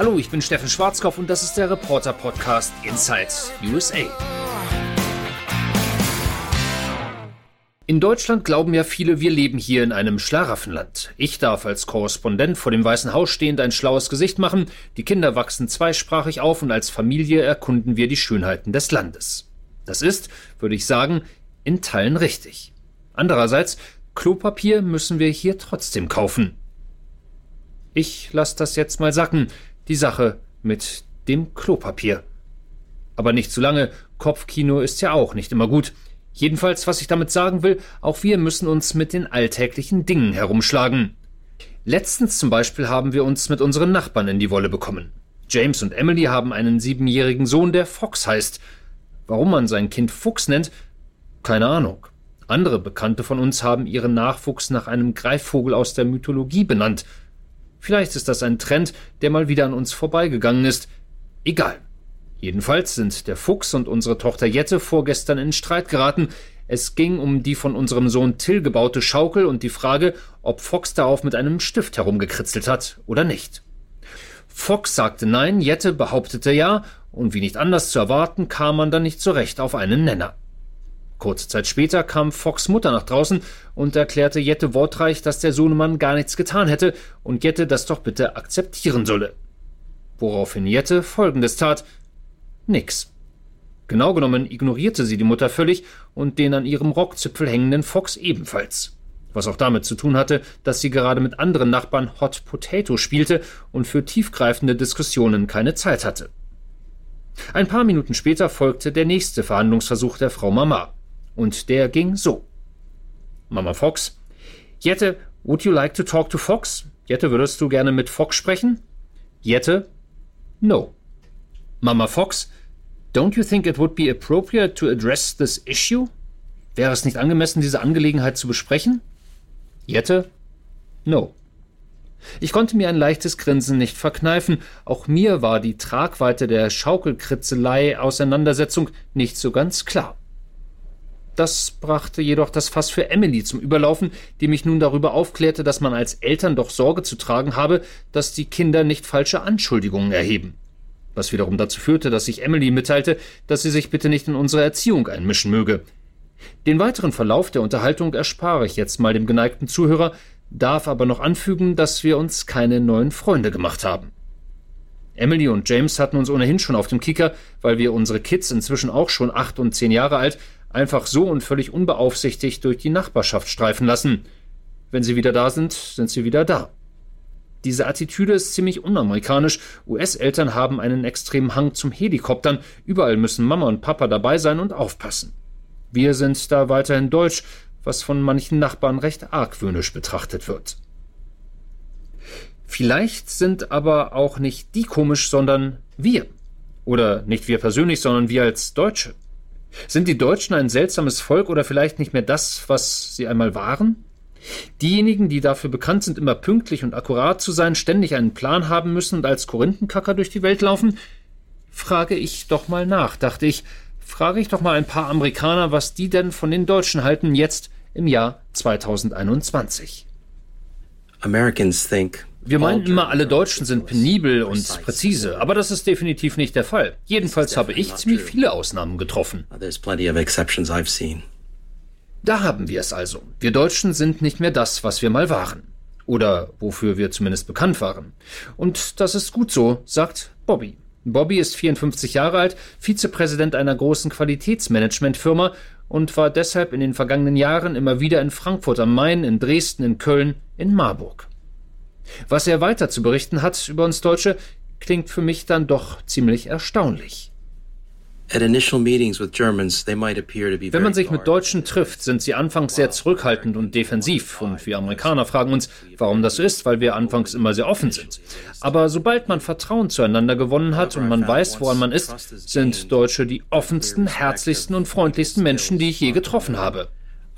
Hallo, ich bin Steffen Schwarzkopf und das ist der Reporter Podcast Inside USA. In Deutschland glauben ja viele, wir leben hier in einem Schlaraffenland. Ich darf als Korrespondent vor dem Weißen Haus stehend ein schlaues Gesicht machen, die Kinder wachsen zweisprachig auf und als Familie erkunden wir die Schönheiten des Landes. Das ist, würde ich sagen, in Teilen richtig. Andererseits, Klopapier müssen wir hier trotzdem kaufen. Ich lasse das jetzt mal sacken die Sache mit dem Klopapier. Aber nicht zu lange, Kopfkino ist ja auch nicht immer gut. Jedenfalls, was ich damit sagen will, auch wir müssen uns mit den alltäglichen Dingen herumschlagen. Letztens zum Beispiel haben wir uns mit unseren Nachbarn in die Wolle bekommen. James und Emily haben einen siebenjährigen Sohn, der Fox heißt. Warum man sein Kind Fuchs nennt? Keine Ahnung. Andere Bekannte von uns haben ihren Nachwuchs nach einem Greifvogel aus der Mythologie benannt. Vielleicht ist das ein Trend, der mal wieder an uns vorbeigegangen ist. Egal. Jedenfalls sind der Fuchs und unsere Tochter Jette vorgestern in Streit geraten. Es ging um die von unserem Sohn Till gebaute Schaukel und die Frage, ob Fox darauf mit einem Stift herumgekritzelt hat oder nicht. Fox sagte nein, Jette behauptete ja, und wie nicht anders zu erwarten, kam man dann nicht zurecht auf einen Nenner. Kurze Zeit später kam Fox Mutter nach draußen und erklärte Jette wortreich, dass der Sohnemann gar nichts getan hätte und Jette das doch bitte akzeptieren solle. Woraufhin Jette folgendes tat: Nix. Genau genommen ignorierte sie die Mutter völlig und den an ihrem Rockzipfel hängenden Fox ebenfalls. Was auch damit zu tun hatte, dass sie gerade mit anderen Nachbarn Hot Potato spielte und für tiefgreifende Diskussionen keine Zeit hatte. Ein paar Minuten später folgte der nächste Verhandlungsversuch der Frau Mama. Und der ging so. Mama Fox. Jette, would you like to talk to Fox? Jette, würdest du gerne mit Fox sprechen? Jette, no. Mama Fox, don't you think it would be appropriate to address this issue? Wäre es nicht angemessen, diese Angelegenheit zu besprechen? Jette, no. Ich konnte mir ein leichtes Grinsen nicht verkneifen. Auch mir war die Tragweite der Schaukelkritzelei-Auseinandersetzung nicht so ganz klar. Das brachte jedoch das Fass für Emily zum Überlaufen, die mich nun darüber aufklärte, dass man als Eltern doch Sorge zu tragen habe, dass die Kinder nicht falsche Anschuldigungen erheben. Was wiederum dazu führte, dass ich Emily mitteilte, dass sie sich bitte nicht in unsere Erziehung einmischen möge. Den weiteren Verlauf der Unterhaltung erspare ich jetzt mal dem geneigten Zuhörer, darf aber noch anfügen, dass wir uns keine neuen Freunde gemacht haben. Emily und James hatten uns ohnehin schon auf dem Kicker, weil wir unsere Kids inzwischen auch schon acht und zehn Jahre alt einfach so und völlig unbeaufsichtigt durch die Nachbarschaft streifen lassen. Wenn sie wieder da sind, sind sie wieder da. Diese Attitüde ist ziemlich unamerikanisch. US-Eltern haben einen extremen Hang zum Helikoptern. Überall müssen Mama und Papa dabei sein und aufpassen. Wir sind da weiterhin deutsch, was von manchen Nachbarn recht argwöhnisch betrachtet wird. Vielleicht sind aber auch nicht die komisch, sondern wir. Oder nicht wir persönlich, sondern wir als Deutsche. Sind die Deutschen ein seltsames Volk oder vielleicht nicht mehr das, was sie einmal waren? Diejenigen, die dafür bekannt sind, immer pünktlich und akkurat zu sein, ständig einen Plan haben müssen und als Korinthenkacker durch die Welt laufen? Frage ich doch mal nach, dachte ich. Frage ich doch mal ein paar Amerikaner, was die denn von den Deutschen halten jetzt im Jahr 2021. Americans think wir meinen immer, alle Deutschen sind penibel und präzise, aber das ist definitiv nicht der Fall. Jedenfalls habe ich ziemlich viele Ausnahmen getroffen. Da haben wir es also. Wir Deutschen sind nicht mehr das, was wir mal waren. Oder wofür wir zumindest bekannt waren. Und das ist gut so, sagt Bobby. Bobby ist 54 Jahre alt, Vizepräsident einer großen Qualitätsmanagementfirma und war deshalb in den vergangenen Jahren immer wieder in Frankfurt am Main, in Dresden, in Köln, in Marburg. Was er weiter zu berichten hat über uns Deutsche, klingt für mich dann doch ziemlich erstaunlich. Wenn man sich mit Deutschen trifft, sind sie anfangs sehr zurückhaltend und defensiv. Und wir Amerikaner fragen uns, warum das so ist, weil wir anfangs immer sehr offen sind. Aber sobald man Vertrauen zueinander gewonnen hat und man weiß, woran man ist, sind Deutsche die offensten, herzlichsten und freundlichsten Menschen, die ich je getroffen habe.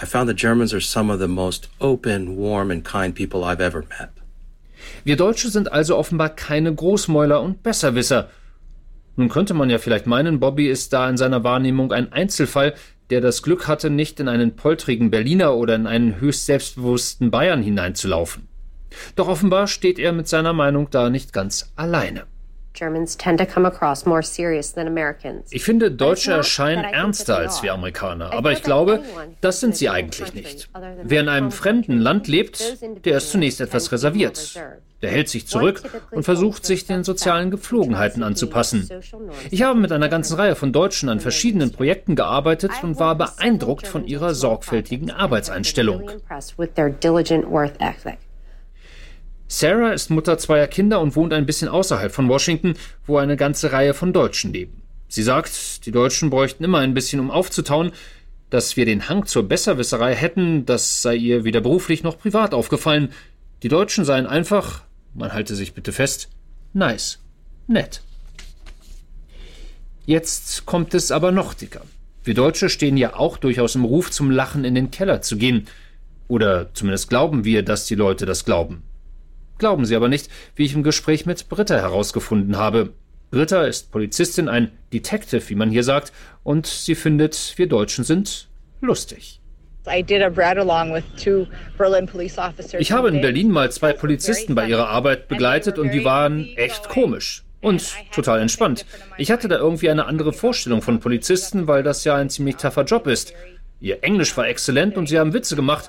I found the Germans are some of the most open, warm and kind people I've ever met. Wir Deutsche sind also offenbar keine Großmäuler und Besserwisser. Nun könnte man ja vielleicht meinen, Bobby ist da in seiner Wahrnehmung ein Einzelfall, der das Glück hatte, nicht in einen poltrigen Berliner oder in einen höchst selbstbewussten Bayern hineinzulaufen. Doch offenbar steht er mit seiner Meinung da nicht ganz alleine. Ich finde, Deutsche erscheinen ernster als wir Amerikaner, aber ich glaube, das sind sie eigentlich nicht. Wer in einem fremden Land lebt, der ist zunächst etwas reserviert. Der hält sich zurück und versucht, sich den sozialen Gepflogenheiten anzupassen. Ich habe mit einer ganzen Reihe von Deutschen an verschiedenen Projekten gearbeitet und war beeindruckt von ihrer sorgfältigen Arbeitseinstellung. Sarah ist Mutter zweier Kinder und wohnt ein bisschen außerhalb von Washington, wo eine ganze Reihe von Deutschen leben. Sie sagt, die Deutschen bräuchten immer ein bisschen, um aufzutauen, dass wir den Hang zur Besserwisserei hätten, das sei ihr weder beruflich noch privat aufgefallen. Die Deutschen seien einfach, man halte sich bitte fest, nice, nett. Jetzt kommt es aber noch dicker. Wir Deutsche stehen ja auch durchaus im Ruf, zum Lachen in den Keller zu gehen. Oder zumindest glauben wir, dass die Leute das glauben. Glauben Sie aber nicht, wie ich im Gespräch mit Britta herausgefunden habe. Britta ist Polizistin, ein Detective, wie man hier sagt, und sie findet, wir Deutschen sind lustig. Ich habe in Berlin mal zwei Polizisten bei ihrer Arbeit begleitet und die waren echt komisch und total entspannt. Ich hatte da irgendwie eine andere Vorstellung von Polizisten, weil das ja ein ziemlich taffer Job ist. Ihr Englisch war exzellent und sie haben Witze gemacht.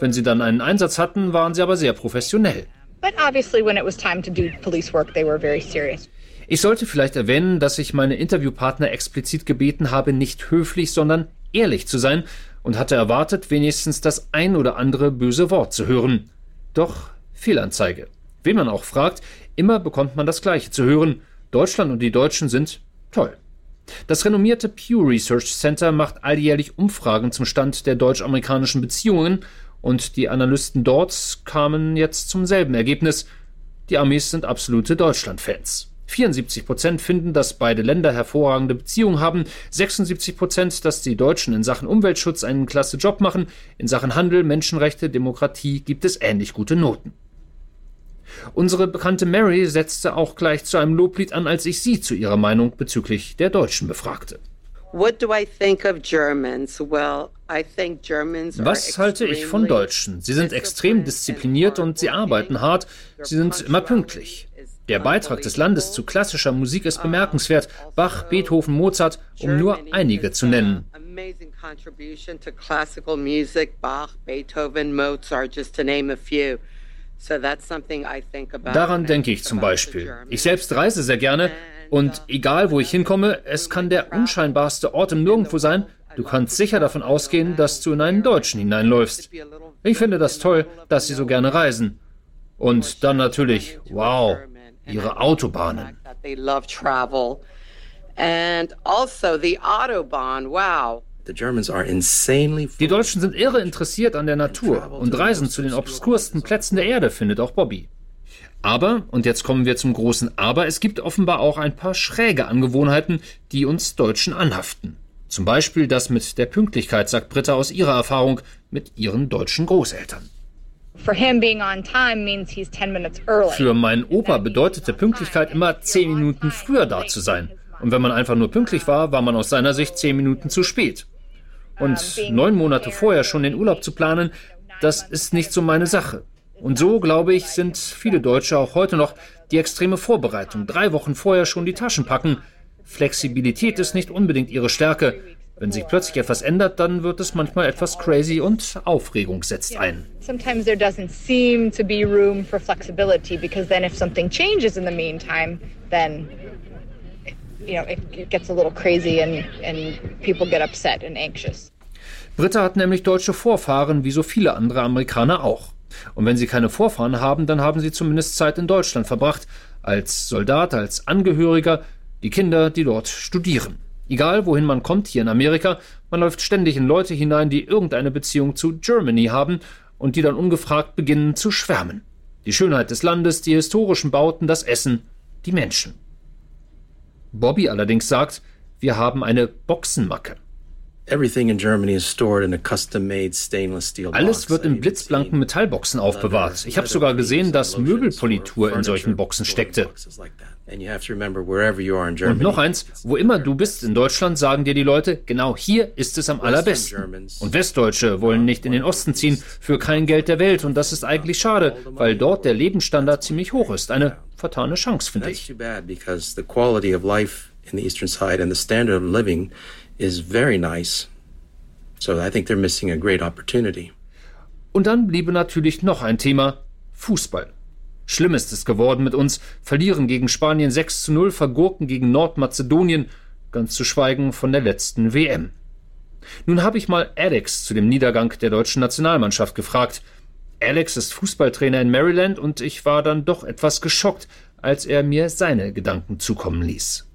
Wenn sie dann einen Einsatz hatten, waren sie aber sehr professionell. But obviously when it was time to do police work, they were very serious. Ich sollte vielleicht erwähnen, dass ich meine Interviewpartner explizit gebeten habe, nicht höflich, sondern ehrlich zu sein und hatte erwartet, wenigstens das ein oder andere böse Wort zu hören. Doch Fehlanzeige. Wen man auch fragt, immer bekommt man das Gleiche zu hören. Deutschland und die Deutschen sind toll. Das renommierte Pew Research Center macht alljährlich Umfragen zum Stand der deutsch-amerikanischen Beziehungen und die Analysten dort kamen jetzt zum selben Ergebnis. Die Amis sind absolute Deutschland-Fans. 74 Prozent finden, dass beide Länder hervorragende Beziehungen haben, 76 Prozent, dass die Deutschen in Sachen Umweltschutz einen klasse Job machen, in Sachen Handel, Menschenrechte, Demokratie gibt es ähnlich gute Noten. Unsere bekannte Mary setzte auch gleich zu einem Loblied an, als ich sie zu ihrer Meinung bezüglich der Deutschen befragte. What do I think of Germans? Well, was halte ich von Deutschen? Sie sind extrem diszipliniert und sie arbeiten hart. Sie sind immer pünktlich. Der Beitrag des Landes zu klassischer Musik ist bemerkenswert. Bach, Beethoven, Mozart, um nur einige zu nennen. Daran denke ich zum Beispiel. Ich selbst reise sehr gerne und egal wo ich hinkomme, es kann der unscheinbarste Ort im Nirgendwo sein, du kannst sicher davon ausgehen, dass du in einen Deutschen hineinläufst. Ich finde das toll, dass sie so gerne reisen. Und dann natürlich, wow, ihre Autobahnen. Also Die Deutschen sind irre interessiert an der Natur und reisen zu den obskursten Plätzen der Erde, findet auch Bobby. Aber, und jetzt kommen wir zum großen Aber, es gibt offenbar auch ein paar schräge Angewohnheiten, die uns Deutschen anhaften. Zum Beispiel das mit der Pünktlichkeit, sagt Britta aus ihrer Erfahrung mit ihren deutschen Großeltern. Für meinen Opa bedeutete Pünktlichkeit immer zehn Minuten früher da zu sein. Und wenn man einfach nur pünktlich war, war man aus seiner Sicht zehn Minuten zu spät. Und neun Monate vorher schon den Urlaub zu planen, das ist nicht so meine Sache. Und so, glaube ich, sind viele Deutsche auch heute noch die extreme Vorbereitung. Drei Wochen vorher schon die Taschen packen. Flexibilität ist nicht unbedingt ihre Stärke. Wenn sich plötzlich etwas ändert, dann wird es manchmal etwas crazy und Aufregung setzt ein. Sometimes there doesn't seem to be room for flexibility because then if something changes in the meantime, then you know, it gets a little crazy and, and people get upset and anxious. Britta hat nämlich deutsche Vorfahren, wie so viele andere Amerikaner auch. Und wenn sie keine Vorfahren haben, dann haben sie zumindest Zeit in Deutschland verbracht, als Soldat, als Angehöriger, die Kinder, die dort studieren. Egal wohin man kommt hier in Amerika, man läuft ständig in Leute hinein, die irgendeine Beziehung zu Germany haben und die dann ungefragt beginnen zu schwärmen. Die Schönheit des Landes, die historischen Bauten, das Essen, die Menschen. Bobby allerdings sagt, wir haben eine Boxenmacke. Alles wird in blitzblanken Metallboxen aufbewahrt. Ich habe sogar gesehen, dass Möbelpolitur in solchen Boxen steckte. Und noch eins, wo immer du bist in Deutschland, sagen dir die Leute, genau hier ist es am allerbesten. Und Westdeutsche wollen nicht in den Osten ziehen für kein Geld der Welt. Und das ist eigentlich schade, weil dort der Lebensstandard ziemlich hoch ist. Eine vertane Chance, finde ich. Is very nice. So I think they're missing a great opportunity. Und dann bliebe natürlich noch ein Thema: Fußball. Schlimm ist es geworden mit uns, verlieren gegen Spanien 6 zu 0, vergurken gegen Nordmazedonien, ganz zu schweigen von der letzten WM. Nun habe ich mal Alex zu dem Niedergang der deutschen Nationalmannschaft gefragt. Alex ist Fußballtrainer in Maryland und ich war dann doch etwas geschockt, als er mir seine Gedanken zukommen ließ.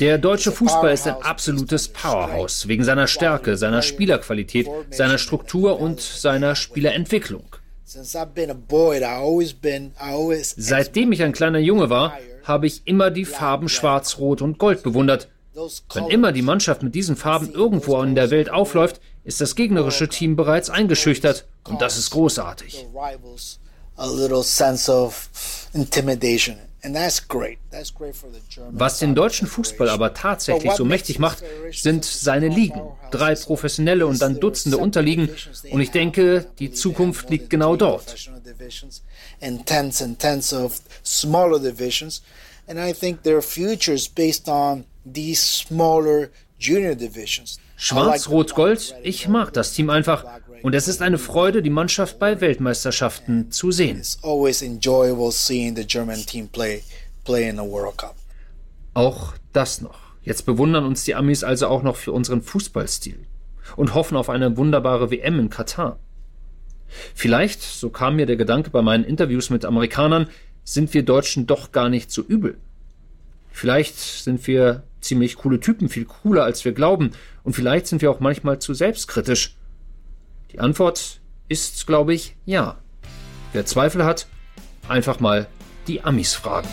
Der deutsche Fußball ist ein absolutes Powerhouse wegen seiner Stärke, seiner Spielerqualität, seiner Struktur und seiner Spielerentwicklung. Seitdem ich ein kleiner Junge war, habe ich immer die Farben Schwarz, Rot und Gold bewundert. Wenn immer die Mannschaft mit diesen Farben irgendwo in der Welt aufläuft, ist das gegnerische Team bereits eingeschüchtert. Und das ist großartig a little sense of. Was den deutschen Fußball aber tatsächlich so mächtig macht, sind seine Ligen. Drei professionelle und dann Dutzende Unterliegen. Und ich denke, die Zukunft liegt genau dort. And I think their future is based on these smaller junior divisions. Schwarz-Rot-Gold, ich mag das Team einfach. Und es ist eine Freude, die Mannschaft bei Weltmeisterschaften zu sehen. Auch das noch. Jetzt bewundern uns die Amis also auch noch für unseren Fußballstil und hoffen auf eine wunderbare WM in Katar. Vielleicht, so kam mir der Gedanke bei meinen Interviews mit Amerikanern, sind wir Deutschen doch gar nicht so übel. Vielleicht sind wir ziemlich coole Typen, viel cooler als wir glauben, und vielleicht sind wir auch manchmal zu selbstkritisch. Die Antwort ist, glaube ich, ja. Wer Zweifel hat, einfach mal die Amis fragen.